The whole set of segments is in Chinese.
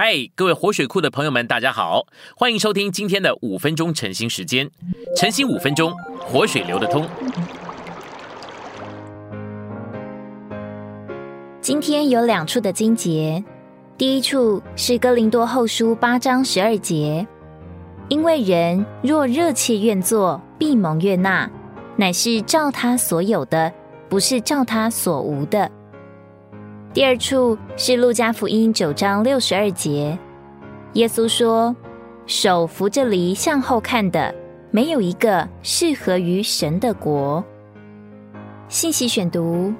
嗨，各位活水库的朋友们，大家好，欢迎收听今天的五分钟晨兴时间。晨兴五分钟，活水流得通。今天有两处的经节，第一处是哥林多后书八章十二节，因为人若热切愿做，必蒙悦纳，乃是照他所有的，不是照他所无的。第二处是路加福音九章六十二节，耶稣说：“手扶着犁向后看的，没有一个适合于神的国。”信息选读：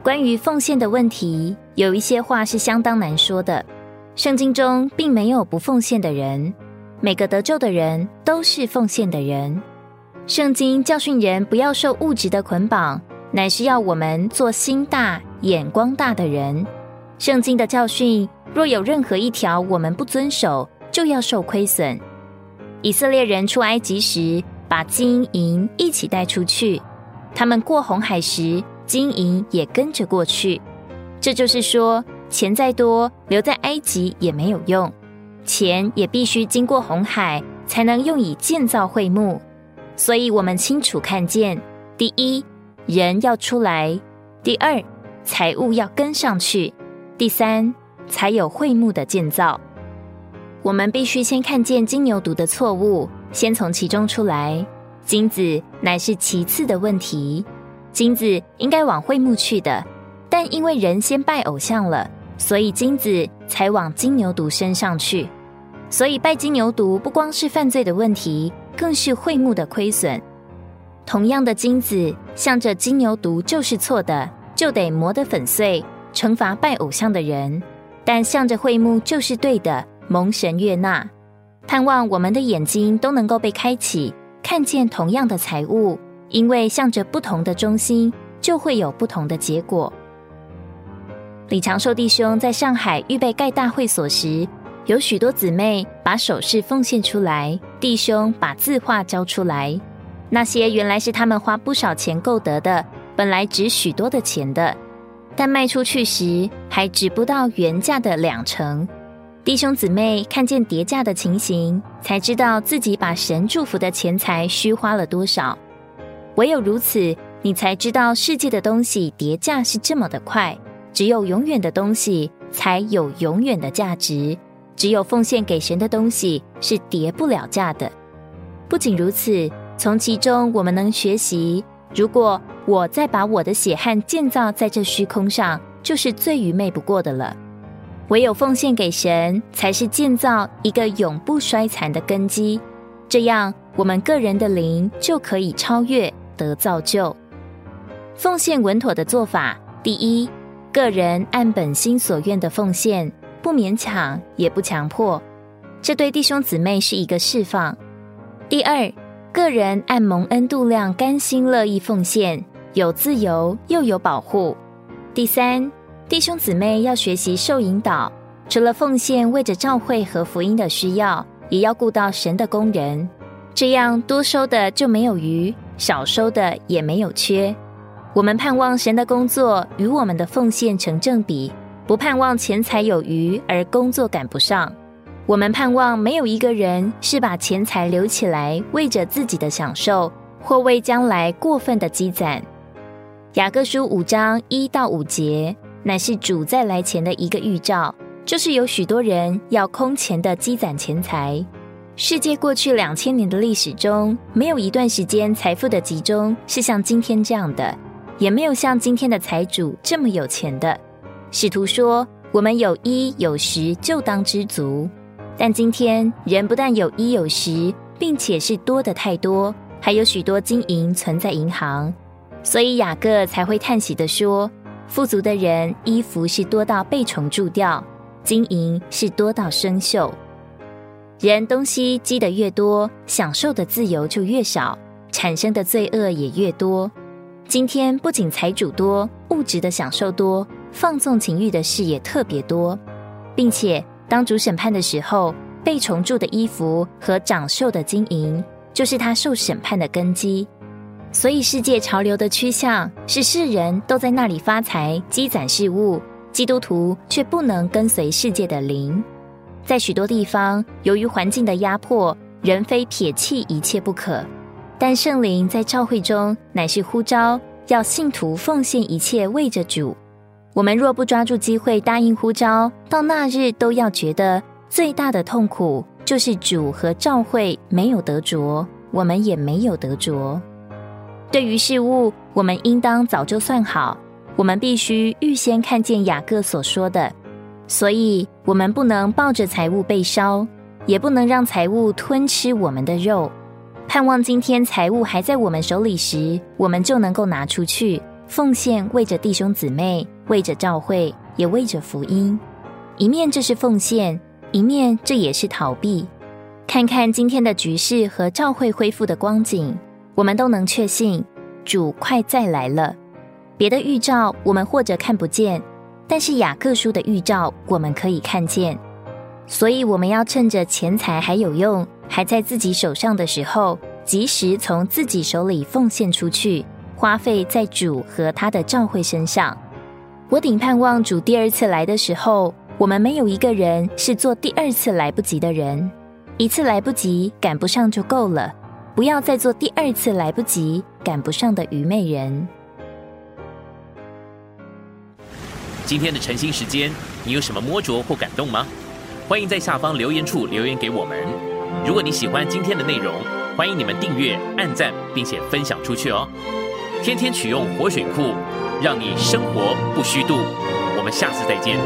关于奉献的问题，有一些话是相当难说的。圣经中并没有不奉献的人，每个得救的人都是奉献的人。圣经教训人不要受物质的捆绑。乃是要我们做心大、眼光大的人。圣经的教训，若有任何一条我们不遵守，就要受亏损。以色列人出埃及时，把金银一起带出去；他们过红海时，金银也跟着过去。这就是说，钱再多，留在埃及也没有用，钱也必须经过红海，才能用以建造会幕。所以，我们清楚看见，第一。人要出来，第二，财物要跟上去，第三，才有会幕的建造。我们必须先看见金牛犊的错误，先从其中出来。金子乃是其次的问题，金子应该往会幕去的，但因为人先拜偶像了，所以金子才往金牛犊身上去。所以拜金牛犊不光是犯罪的问题，更是会幕的亏损。同样的金子，向着金牛犊就是错的，就得磨得粉碎，惩罚拜偶像的人；但向着会幕就是对的，蒙神悦纳。盼望我们的眼睛都能够被开启，看见同样的财物，因为向着不同的中心，就会有不同的结果。李长寿弟兄在上海预备盖大会所时，有许多姊妹把首饰奉献出来，弟兄把字画交出来。那些原来是他们花不少钱购得的，本来值许多的钱的，但卖出去时还值不到原价的两成。弟兄姊妹看见叠价的情形，才知道自己把神祝福的钱财虚花了多少。唯有如此，你才知道世界的东西叠价是这么的快。只有永远的东西才有永远的价值，只有奉献给神的东西是叠不了价的。不仅如此。从其中，我们能学习：如果我再把我的血汗建造在这虚空上，就是最愚昧不过的了。唯有奉献给神，才是建造一个永不衰残的根基。这样，我们个人的灵就可以超越得造就。奉献稳妥的做法：第一，个人按本心所愿的奉献，不勉强也不强迫，这对弟兄姊妹是一个释放；第二。个人按蒙恩度量，甘心乐意奉献，有自由又有保护。第三，弟兄姊妹要学习受引导，除了奉献为着教会和福音的需要，也要顾到神的工人，这样多收的就没有余，少收的也没有缺。我们盼望神的工作与我们的奉献成正比，不盼望钱财有余而工作赶不上。我们盼望没有一个人是把钱财留起来为着自己的享受，或为将来过分的积攒。雅各书五章一到五节，乃是主再来前的一个预兆，就是有许多人要空前的积攒钱财。世界过去两千年的历史中，没有一段时间财富的集中是像今天这样的，也没有像今天的财主这么有钱的。使徒说：“我们有一有十，就当知足。”但今天人不但有衣有食，并且是多的太多，还有许多金银存在银行，所以雅各才会叹息的说：富足的人衣服是多到被虫蛀掉，金银是多到生锈。人东西积得越多，享受的自由就越少，产生的罪恶也越多。今天不仅财主多，物质的享受多，放纵情欲的事也特别多，并且。当主审判的时候，被虫蛀的衣服和长锈的金银，就是他受审判的根基。所以，世界潮流的趋向是世人都在那里发财、积攒事物，基督徒却不能跟随世界的灵。在许多地方，由于环境的压迫，人非撇弃一切不可。但圣灵在教会中乃是呼召，要信徒奉献一切为着主。我们若不抓住机会答应呼召，到那日都要觉得最大的痛苦就是主和教会没有得着，我们也没有得着。对于事物，我们应当早就算好。我们必须预先看见雅各所说的，所以我们不能抱着财物被烧，也不能让财物吞吃我们的肉。盼望今天财物还在我们手里时，我们就能够拿出去奉献，为着弟兄姊妹，为着教会，也为着福音。一面这是奉献，一面这也是逃避。看看今天的局势和教会恢复的光景，我们都能确信主快再来了。别的预兆我们或者看不见，但是雅各书的预兆我们可以看见，所以我们要趁着钱财还有用，还在自己手上的时候，及时从自己手里奉献出去，花费在主和他的教会身上。我顶盼望主第二次来的时候，我们没有一个人是做第二次来不及的人，一次来不及赶不上就够了，不要再做第二次来不及赶不上的愚昧人。今天的晨兴时间，你有什么摸着或感动吗？欢迎在下方留言处留言给我们。如果你喜欢今天的内容，欢迎你们订阅、按赞，并且分享出去哦。天天取用活水库，让你生活不虚度。我们下次再见。